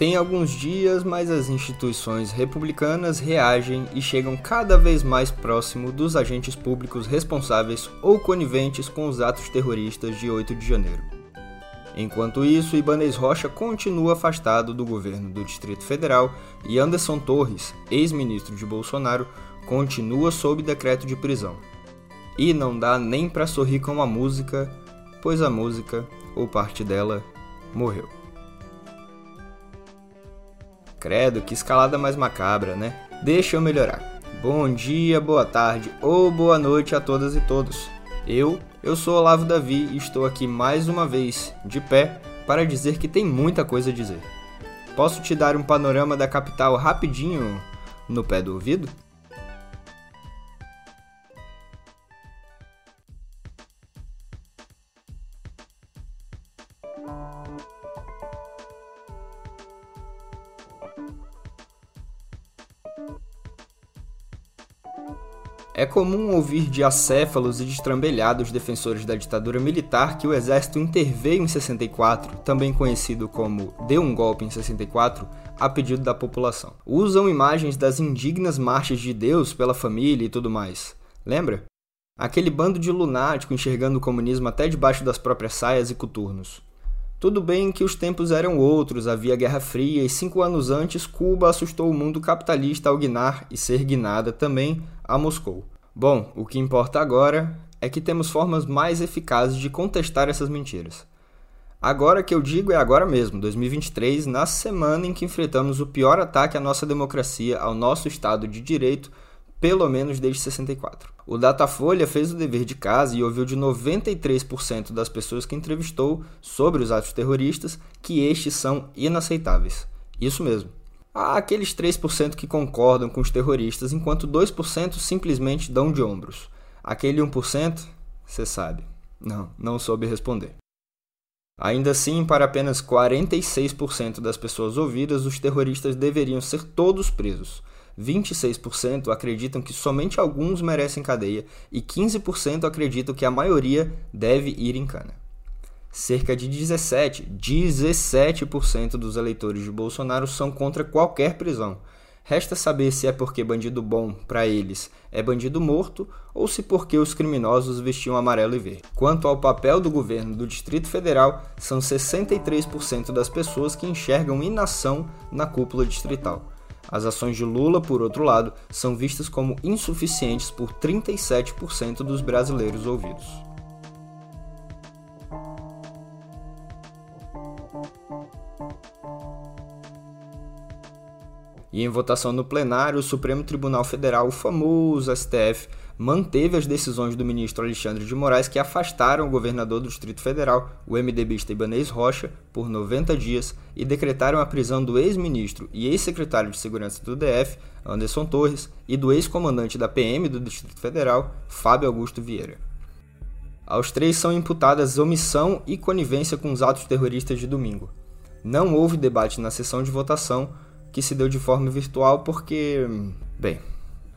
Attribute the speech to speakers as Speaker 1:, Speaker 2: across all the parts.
Speaker 1: Tem alguns dias, mas as instituições republicanas reagem e chegam cada vez mais próximo dos agentes públicos responsáveis ou coniventes com os atos terroristas de 8 de janeiro. Enquanto isso, Ibanez Rocha continua afastado do governo do Distrito Federal e Anderson Torres, ex-ministro de Bolsonaro, continua sob decreto de prisão. E não dá nem para sorrir com a música, pois a música, ou parte dela, morreu. Credo, que escalada mais macabra, né? Deixa eu melhorar. Bom dia, boa tarde ou boa noite a todas e todos. Eu, eu sou Olavo Davi e estou aqui mais uma vez, de pé, para dizer que tem muita coisa a dizer. Posso te dar um panorama da capital rapidinho no pé do ouvido? É comum ouvir de acéfalos e destrambelhados defensores da ditadura militar que o exército interveio em 64, também conhecido como deu um golpe em 64, a pedido da população. Usam imagens das indignas marchas de Deus pela família e tudo mais. Lembra? Aquele bando de lunático enxergando o comunismo até debaixo das próprias saias e coturnos. Tudo bem que os tempos eram outros, havia Guerra Fria e cinco anos antes Cuba assustou o mundo capitalista ao guinar e ser guinada também a Moscou. Bom, o que importa agora é que temos formas mais eficazes de contestar essas mentiras. Agora que eu digo é agora mesmo, 2023, na semana em que enfrentamos o pior ataque à nossa democracia, ao nosso Estado de Direito, pelo menos desde 64. O Datafolha fez o dever de casa e ouviu de 93% das pessoas que entrevistou sobre os atos terroristas que estes são inaceitáveis. Isso mesmo. Há aqueles 3% que concordam com os terroristas, enquanto 2% simplesmente dão de ombros. Aquele 1%, você sabe. Não, não soube responder. Ainda assim, para apenas 46% das pessoas ouvidas, os terroristas deveriam ser todos presos. 26% acreditam que somente alguns merecem cadeia e 15% acreditam que a maioria deve ir em cana cerca de 17, 17% dos eleitores de Bolsonaro são contra qualquer prisão. Resta saber se é porque bandido bom, para eles, é bandido morto ou se porque os criminosos vestiam amarelo e verde. Quanto ao papel do governo do Distrito Federal, são 63% das pessoas que enxergam inação na cúpula distrital. As ações de Lula, por outro lado, são vistas como insuficientes por 37% dos brasileiros ouvidos. E em votação no plenário, o Supremo Tribunal Federal, o famoso STF, manteve as decisões do ministro Alexandre de Moraes que afastaram o governador do Distrito Federal, o MDBista Ibanez Rocha, por 90 dias e decretaram a prisão do ex-ministro e ex-secretário de Segurança do DF, Anderson Torres, e do ex-comandante da PM do Distrito Federal, Fábio Augusto Vieira. Aos três são imputadas omissão e conivência com os atos terroristas de domingo. Não houve debate na sessão de votação, que se deu de forma virtual porque. Bem,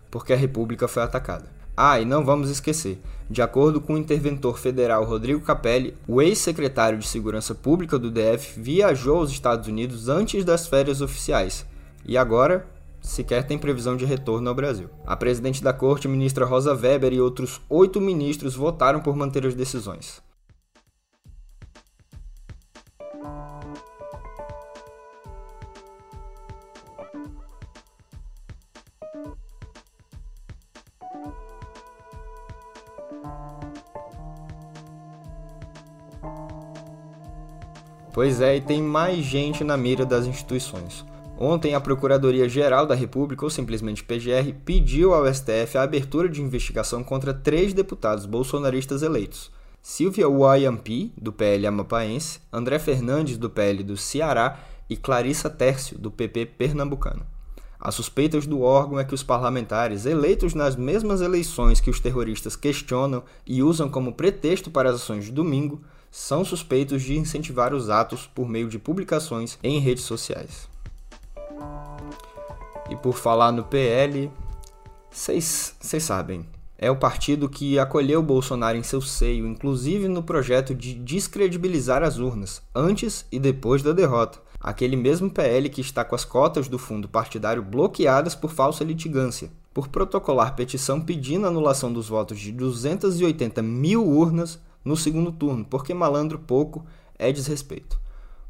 Speaker 1: porque a República foi atacada. Ah, e não vamos esquecer, de acordo com o interventor federal Rodrigo Capelli, o ex-secretário de Segurança Pública do DF viajou aos Estados Unidos antes das férias oficiais e agora sequer tem previsão de retorno ao Brasil. A presidente da corte, ministra Rosa Weber, e outros oito ministros votaram por manter as decisões. Pois é, e tem mais gente na mira das instituições. Ontem, a Procuradoria-Geral da República, ou simplesmente PGR, pediu ao STF a abertura de investigação contra três deputados bolsonaristas eleitos: Silvia Uayampi, do PL Amapaense, André Fernandes, do PL do Ceará e Clarissa Tércio, do PP pernambucano. As suspeitas do órgão é que os parlamentares, eleitos nas mesmas eleições que os terroristas questionam e usam como pretexto para as ações de domingo, são suspeitos de incentivar os atos por meio de publicações em redes sociais. E por falar no PL, vocês sabem, é o partido que acolheu Bolsonaro em seu seio, inclusive no projeto de descredibilizar as urnas, antes e depois da derrota. aquele mesmo PL que está com as cotas do fundo partidário bloqueadas por falsa litigância, por protocolar petição pedindo anulação dos votos de 280 mil urnas no segundo turno, porque malandro pouco é desrespeito.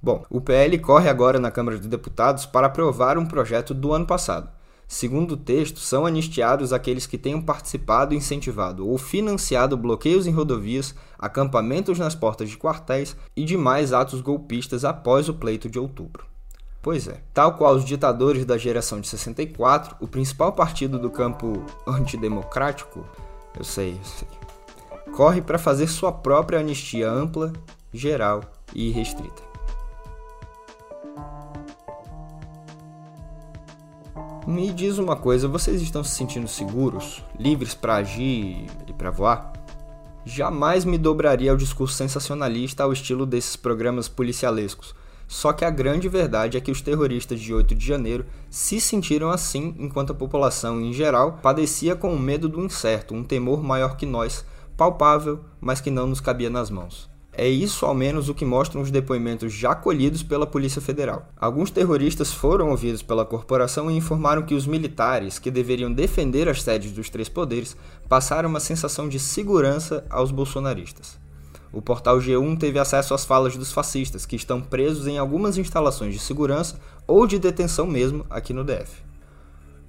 Speaker 1: Bom, o PL corre agora na Câmara dos Deputados para aprovar um projeto do ano passado. Segundo o texto, são anistiados aqueles que tenham participado, incentivado ou financiado bloqueios em rodovias, acampamentos nas portas de quartéis e demais atos golpistas após o pleito de outubro. Pois é, tal qual os ditadores da geração de 64, o principal partido do campo antidemocrático, eu sei, eu sei, corre para fazer sua própria anistia ampla, geral e restrita. Me diz uma coisa, vocês estão se sentindo seguros, livres para agir e para voar? Jamais me dobraria ao discurso sensacionalista ao estilo desses programas policialescos. Só que a grande verdade é que os terroristas de 8 de janeiro se sentiram assim enquanto a população em geral padecia com o medo do incerto, um temor maior que nós, palpável, mas que não nos cabia nas mãos. É isso ao menos o que mostram os depoimentos já colhidos pela Polícia Federal. Alguns terroristas foram ouvidos pela corporação e informaram que os militares, que deveriam defender as sedes dos três poderes, passaram uma sensação de segurança aos bolsonaristas. O portal G1 teve acesso às falas dos fascistas, que estão presos em algumas instalações de segurança ou de detenção mesmo aqui no DF.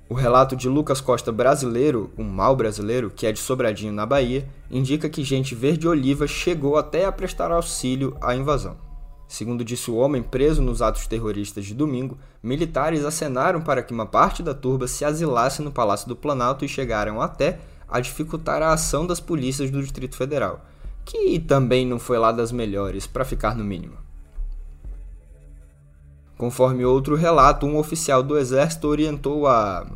Speaker 1: O relato de Lucas Costa brasileiro, um mal brasileiro, que é de Sobradinho, na Bahia, indica que gente verde-oliva chegou até a prestar auxílio à invasão. Segundo disse o homem preso nos atos terroristas de domingo, militares acenaram para que uma parte da turba se asilasse no Palácio do Planalto e chegaram até a dificultar a ação das polícias do Distrito Federal, que também não foi lá das melhores, para ficar no mínimo. Conforme outro relato, um oficial do exército orientou a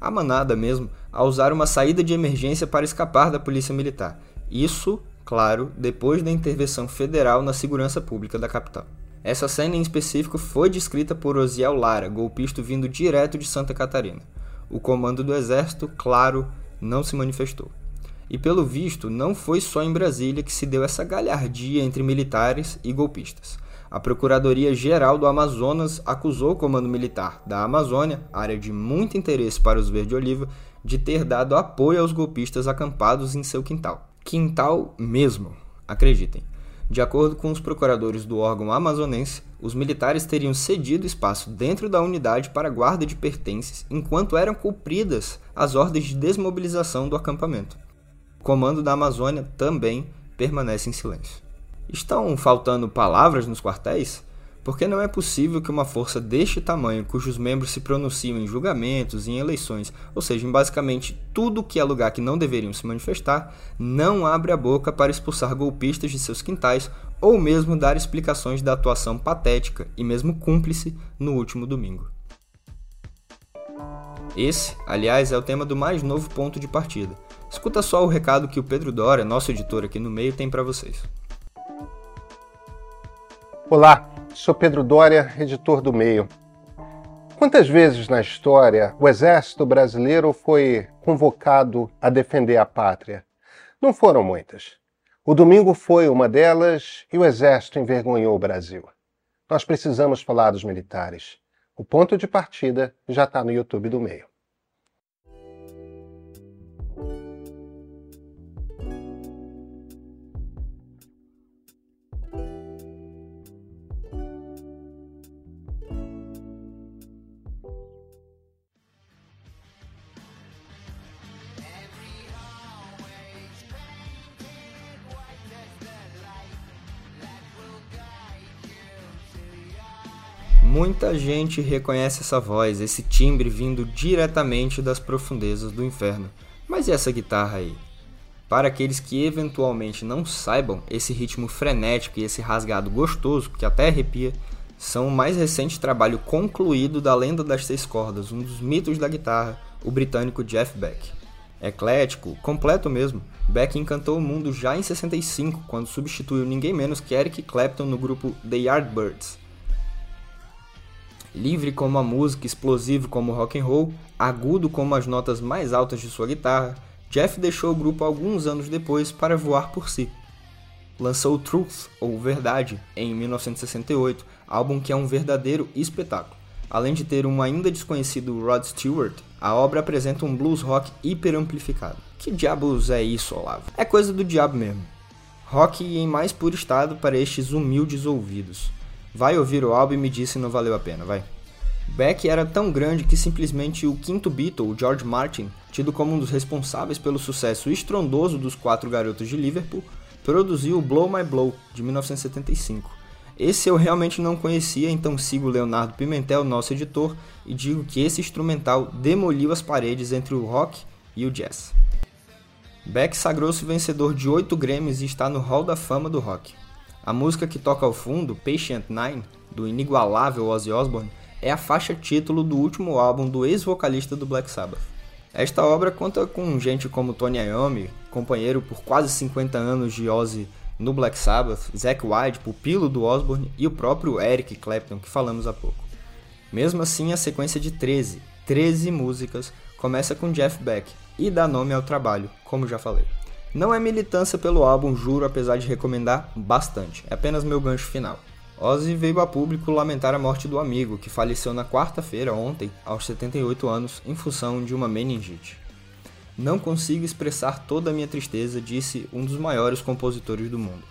Speaker 1: a manada mesmo a usar uma saída de emergência para escapar da polícia militar. Isso, claro, depois da intervenção federal na segurança pública da capital. Essa cena em específico foi descrita por Osiel Lara, golpista vindo direto de Santa Catarina. O comando do exército, claro, não se manifestou. E pelo visto, não foi só em Brasília que se deu essa galhardia entre militares e golpistas a Procuradoria-Geral do Amazonas acusou o Comando Militar da Amazônia, área de muito interesse para os verde-oliva, de ter dado apoio aos golpistas acampados em seu quintal. Quintal mesmo, acreditem. De acordo com os procuradores do órgão amazonense, os militares teriam cedido espaço dentro da unidade para guarda de pertences enquanto eram cumpridas as ordens de desmobilização do acampamento. O comando da Amazônia também permanece em silêncio. Estão faltando palavras nos quartéis? Porque não é possível que uma força deste tamanho, cujos membros se pronunciam em julgamentos, em eleições, ou seja, em basicamente tudo que é lugar que não deveriam se manifestar, não abre a boca para expulsar golpistas de seus quintais ou mesmo dar explicações da atuação patética e mesmo cúmplice no último domingo. Esse, aliás, é o tema do mais novo ponto de partida. Escuta só o recado que o Pedro Dória, nosso editor aqui no meio, tem para vocês.
Speaker 2: Olá, sou Pedro Dória, editor do Meio. Quantas vezes na história o exército brasileiro foi convocado a defender a pátria? Não foram muitas. O domingo foi uma delas e o exército envergonhou o Brasil. Nós precisamos falar dos militares. O ponto de partida já está no YouTube do Meio.
Speaker 1: Muita gente reconhece essa voz, esse timbre vindo diretamente das profundezas do inferno. Mas e essa guitarra aí? Para aqueles que eventualmente não saibam, esse ritmo frenético e esse rasgado gostoso, que até arrepia, são o mais recente trabalho concluído da lenda das seis cordas, um dos mitos da guitarra, o britânico Jeff Beck. Eclético, completo mesmo, Beck encantou o mundo já em 65, quando substituiu ninguém menos que Eric Clapton no grupo The Yardbirds, livre como a música, explosivo como o rock and roll, agudo como as notas mais altas de sua guitarra, Jeff deixou o grupo alguns anos depois para voar por si. lançou Truth, ou Verdade, em 1968, álbum que é um verdadeiro espetáculo. Além de ter um ainda desconhecido Rod Stewart, a obra apresenta um blues rock hiperamplificado. Que diabos é isso, Olavo? É coisa do diabo mesmo. Rock em mais puro estado para estes humildes ouvidos. Vai ouvir o álbum e me diz se não valeu a pena, vai. Beck era tão grande que simplesmente o quinto Beatle, George Martin, tido como um dos responsáveis pelo sucesso estrondoso dos quatro garotos de Liverpool, produziu Blow My Blow, de 1975. Esse eu realmente não conhecia, então sigo Leonardo Pimentel, nosso editor, e digo que esse instrumental demoliu as paredes entre o rock e o jazz. Beck sagrou-se vencedor de oito Grammys e está no Hall da Fama do rock. A música que toca ao fundo, Patient Nine, do inigualável Ozzy Osbourne, é a faixa título do último álbum do ex-vocalista do Black Sabbath. Esta obra conta com gente como Tony Iommi, companheiro por quase 50 anos de Ozzy no Black Sabbath, Zack White, pupilo do Osbourne, e o próprio Eric Clapton, que falamos há pouco. Mesmo assim, a sequência de 13, 13 músicas, começa com Jeff Beck e dá nome ao trabalho, como já falei. Não é militância pelo álbum, juro, apesar de recomendar bastante, é apenas meu gancho final. Ozzy veio a público lamentar a morte do amigo, que faleceu na quarta-feira, ontem, aos 78 anos, em função de uma meningite. Não consigo expressar toda a minha tristeza, disse um dos maiores compositores do mundo.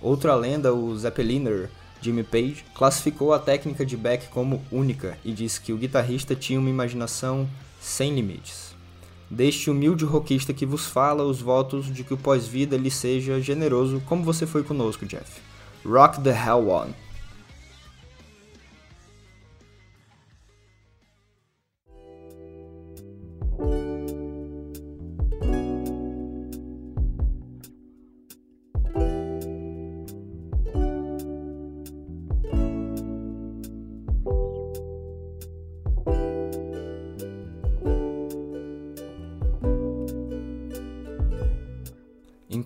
Speaker 1: Outra lenda, o Zeppeliner, Jimmy Page, classificou a técnica de Beck como única e disse que o guitarrista tinha uma imaginação sem limites. Deste humilde rockista que vos fala os votos de que o pós-vida lhe seja generoso como você foi conosco, Jeff. Rock the Hell On.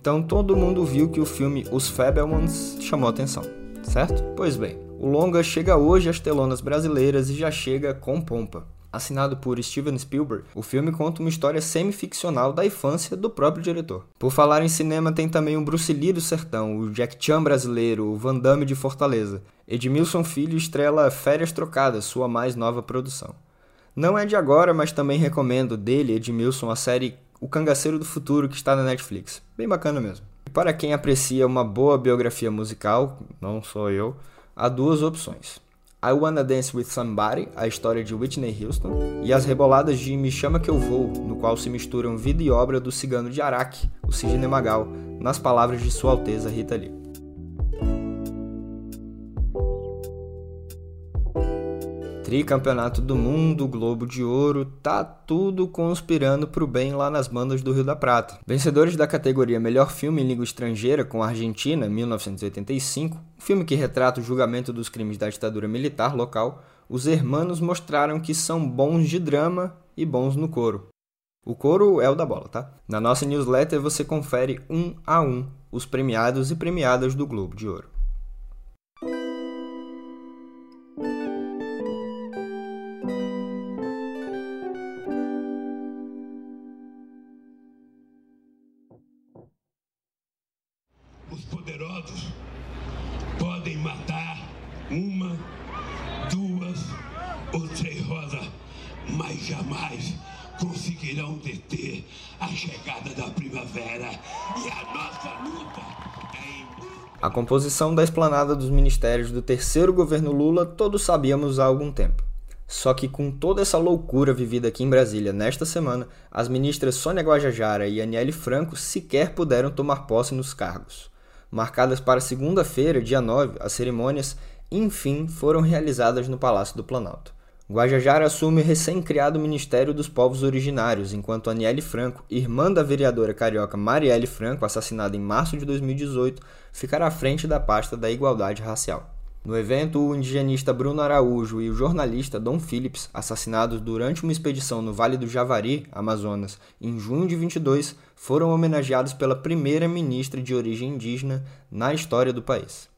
Speaker 1: Então todo mundo viu que o filme Os Fabelmans chamou atenção, certo? Pois bem, o longa chega hoje às telonas brasileiras e já chega com pompa. Assinado por Steven Spielberg, o filme conta uma história semi-ficcional da infância do próprio diretor. Por falar em cinema, tem também o Bruce Lee do Sertão, o Jack Chan brasileiro, o Van Damme de Fortaleza. Edmilson Filho estrela Férias Trocadas, sua mais nova produção. Não é de agora, mas também recomendo dele, Edmilson, a série o Cangaceiro do Futuro, que está na Netflix. Bem bacana mesmo. Para quem aprecia uma boa biografia musical, não sou eu, há duas opções. I Wanna Dance With Somebody, a história de Whitney Houston, e As Reboladas de Me Chama Que Eu Vou, no qual se misturam vida e obra do cigano de Araque, o Sidney Magal, nas palavras de Sua Alteza Rita Lee. Tricampeonato do Mundo, Globo de Ouro, tá tudo conspirando pro bem lá nas bandas do Rio da Prata. Vencedores da categoria Melhor Filme em Língua Estrangeira com Argentina, 1985, um filme que retrata o julgamento dos crimes da ditadura militar local, os hermanos mostraram que são bons de drama e bons no coro. O coro é o da bola, tá? Na nossa newsletter você confere um a um os premiados e premiadas do Globo de Ouro.
Speaker 3: A
Speaker 1: composição da esplanada dos ministérios do terceiro governo Lula todos sabíamos há algum tempo. Só que com toda essa loucura vivida aqui em Brasília nesta semana, as ministras Sônia Guajajara e Aniele Franco sequer puderam tomar posse nos cargos. Marcadas para segunda-feira, dia 9, as cerimônias, enfim, foram realizadas no Palácio do Planalto. Guajajara assume o recém-criado Ministério dos Povos Originários, enquanto Aniele Franco, irmã da vereadora carioca Marielle Franco, assassinada em março de 2018, ficará à frente da pasta da Igualdade Racial. No evento, o indigenista Bruno Araújo e o jornalista Dom Phillips, assassinados durante uma expedição no Vale do Javari, Amazonas, em junho de 22, foram homenageados pela primeira ministra de origem indígena na história do país.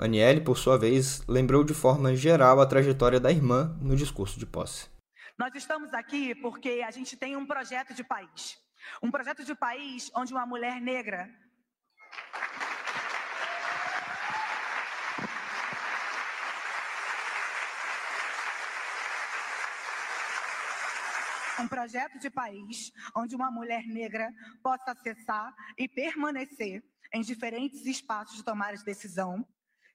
Speaker 1: Aniele, por sua vez, lembrou de forma geral a trajetória da irmã no discurso de posse.
Speaker 4: Nós estamos aqui porque a gente tem um projeto de país. Um projeto de país onde uma mulher negra. Um projeto de país onde uma mulher negra possa acessar e permanecer em diferentes espaços de tomar decisão,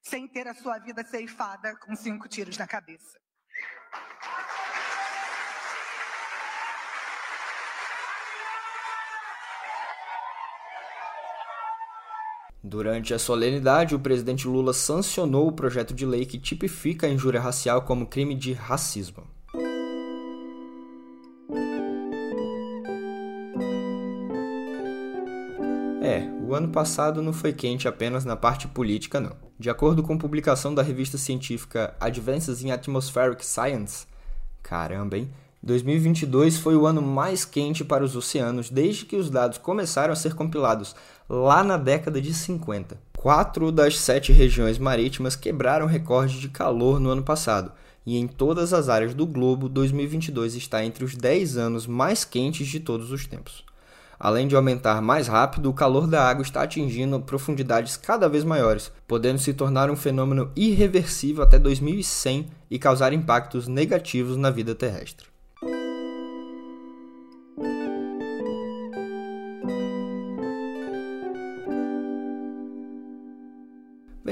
Speaker 4: sem ter a sua vida ceifada com cinco tiros na cabeça.
Speaker 1: Durante a solenidade, o presidente Lula sancionou o projeto de lei que tipifica a injúria racial como crime de racismo. É, o ano passado não foi quente apenas na parte política, não. De acordo com publicação da revista científica Advances in Atmospheric Science, caramba, hein? 2022 foi o ano mais quente para os oceanos desde que os dados começaram a ser compilados, lá na década de 50. Quatro das sete regiões marítimas quebraram recorde de calor no ano passado, e em todas as áreas do globo, 2022 está entre os 10 anos mais quentes de todos os tempos. Além de aumentar mais rápido, o calor da água está atingindo profundidades cada vez maiores, podendo se tornar um fenômeno irreversível até 2100 e causar impactos negativos na vida terrestre.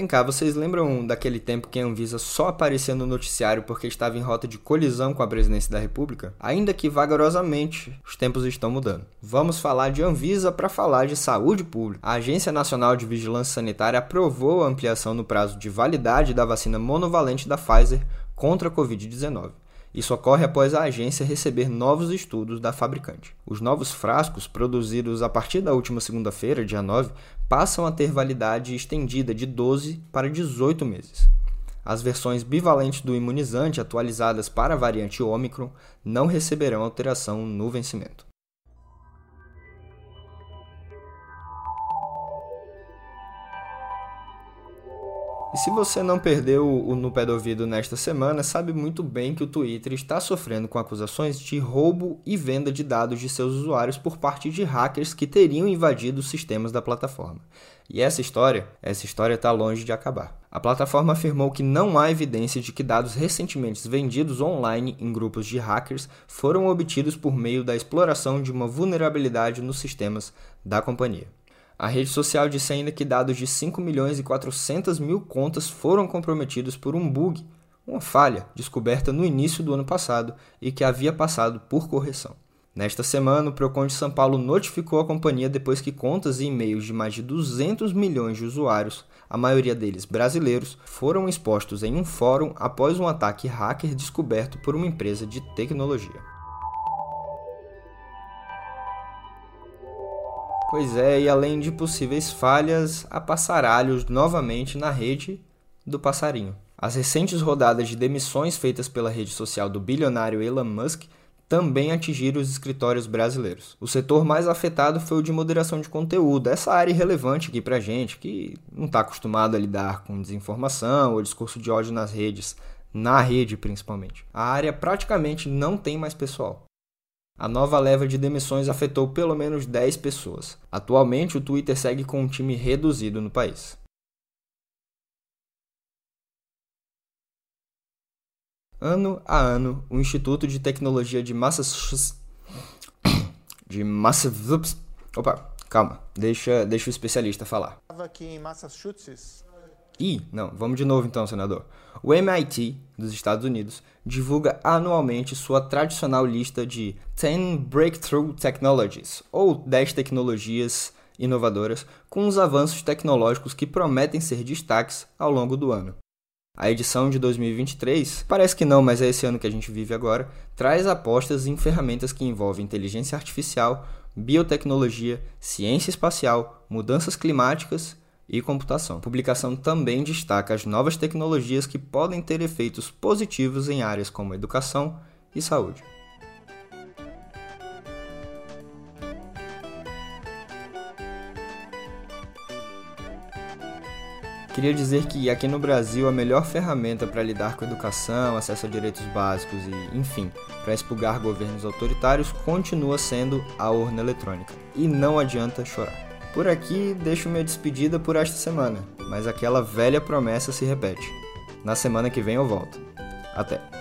Speaker 1: Vem cá, vocês lembram daquele tempo que a Anvisa só aparecia no noticiário porque estava em rota de colisão com a presidência da República? Ainda que vagarosamente, os tempos estão mudando. Vamos falar de Anvisa para falar de saúde pública. A Agência Nacional de Vigilância Sanitária aprovou a ampliação no prazo de validade da vacina monovalente da Pfizer contra a Covid-19. Isso ocorre após a agência receber novos estudos da fabricante. Os novos frascos, produzidos a partir da última segunda-feira, dia 9, passam a ter validade estendida de 12 para 18 meses. As versões bivalentes do imunizante atualizadas para a variante Ômicron não receberão alteração no vencimento. E se você não perdeu o No Pé do Ouvido nesta semana, sabe muito bem que o Twitter está sofrendo com acusações de roubo e venda de dados de seus usuários por parte de hackers que teriam invadido os sistemas da plataforma. E essa história, essa história está longe de acabar. A plataforma afirmou que não há evidência de que dados recentemente vendidos online em grupos de hackers foram obtidos por meio da exploração de uma vulnerabilidade nos sistemas da companhia. A rede social disse ainda que dados de 5 milhões e 400 mil contas foram comprometidos por um bug, uma falha descoberta no início do ano passado e que havia passado por correção. Nesta semana, o Procon de São Paulo notificou a companhia depois que contas e e-mails de mais de 200 milhões de usuários, a maioria deles brasileiros, foram expostos em um fórum após um ataque hacker descoberto por uma empresa de tecnologia. Pois é, e além de possíveis falhas, há passaralhos novamente na rede do passarinho. As recentes rodadas de demissões feitas pela rede social do bilionário Elon Musk também atingiram os escritórios brasileiros. O setor mais afetado foi o de moderação de conteúdo, essa área irrelevante aqui pra gente, que não está acostumado a lidar com desinformação ou discurso de ódio nas redes, na rede principalmente. A área praticamente não tem mais pessoal. A nova leva de demissões afetou pelo menos 10 pessoas. Atualmente, o Twitter segue com um time reduzido no país. Ano a ano, o Instituto de Tecnologia de Massachusetts. De Massachusetts. Opa, calma, deixa, deixa o especialista falar.
Speaker 5: Estava aqui em Massachusetts
Speaker 1: Ih, não, vamos de novo então, senador. O MIT, dos Estados Unidos, divulga anualmente sua tradicional lista de 10 Breakthrough Technologies, ou 10 tecnologias inovadoras, com os avanços tecnológicos que prometem ser destaques ao longo do ano. A edição de 2023, parece que não, mas é esse ano que a gente vive agora, traz apostas em ferramentas que envolvem inteligência artificial, biotecnologia, ciência espacial, mudanças climáticas e computação. A publicação também destaca as novas tecnologias que podem ter efeitos positivos em áreas como educação e saúde. Queria dizer que aqui no Brasil a melhor ferramenta para lidar com educação, acesso a direitos básicos e, enfim, para expurgar governos autoritários continua sendo a urna eletrônica. E não adianta chorar. Por aqui deixo minha despedida por esta semana, mas aquela velha promessa se repete. Na semana que vem eu volto. Até!